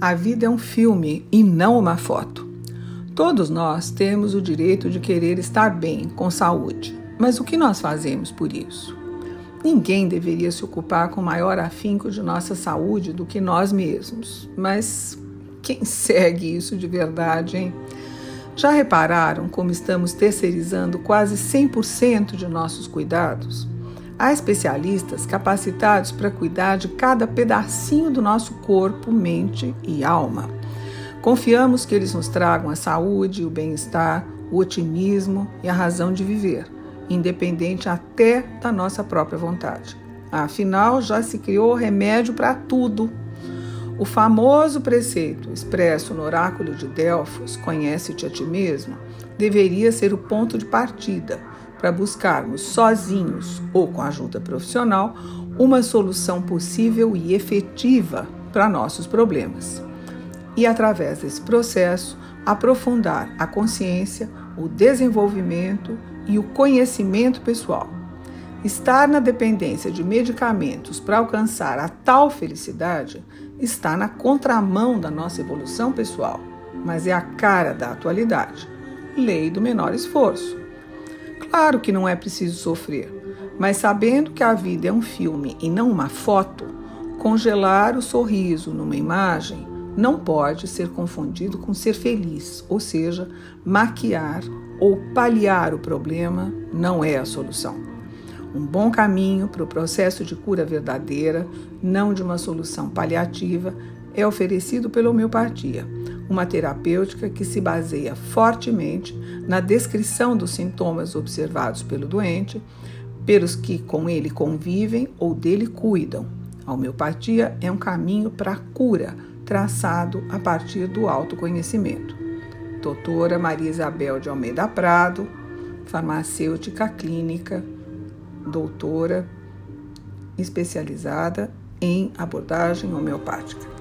A vida é um filme e não uma foto. Todos nós temos o direito de querer estar bem, com saúde. Mas o que nós fazemos por isso? Ninguém deveria se ocupar com maior afinco de nossa saúde do que nós mesmos. Mas quem segue isso de verdade, hein? Já repararam como estamos terceirizando quase 100% de nossos cuidados? Há especialistas capacitados para cuidar de cada pedacinho do nosso corpo, mente e alma. Confiamos que eles nos tragam a saúde, o bem-estar, o otimismo e a razão de viver, independente até da nossa própria vontade. Afinal, já se criou remédio para tudo. O famoso preceito expresso no oráculo de Delfos, conhece-te a ti mesmo, deveria ser o ponto de partida para buscarmos sozinhos ou com ajuda profissional uma solução possível e efetiva para nossos problemas. E através desse processo, aprofundar a consciência, o desenvolvimento e o conhecimento pessoal. Estar na dependência de medicamentos para alcançar a tal felicidade está na contramão da nossa evolução pessoal, mas é a cara da atualidade. Lei do menor esforço. Claro que não é preciso sofrer, mas sabendo que a vida é um filme e não uma foto, congelar o sorriso numa imagem não pode ser confundido com ser feliz, ou seja, maquiar ou paliar o problema não é a solução. Um bom caminho para o processo de cura verdadeira, não de uma solução paliativa, é oferecido pela homeopatia uma terapêutica que se baseia fortemente na descrição dos sintomas observados pelo doente, pelos que com ele convivem ou dele cuidam. A homeopatia é um caminho para a cura, traçado a partir do autoconhecimento. Doutora Maria Isabel de Almeida Prado, farmacêutica clínica, doutora especializada em abordagem homeopática.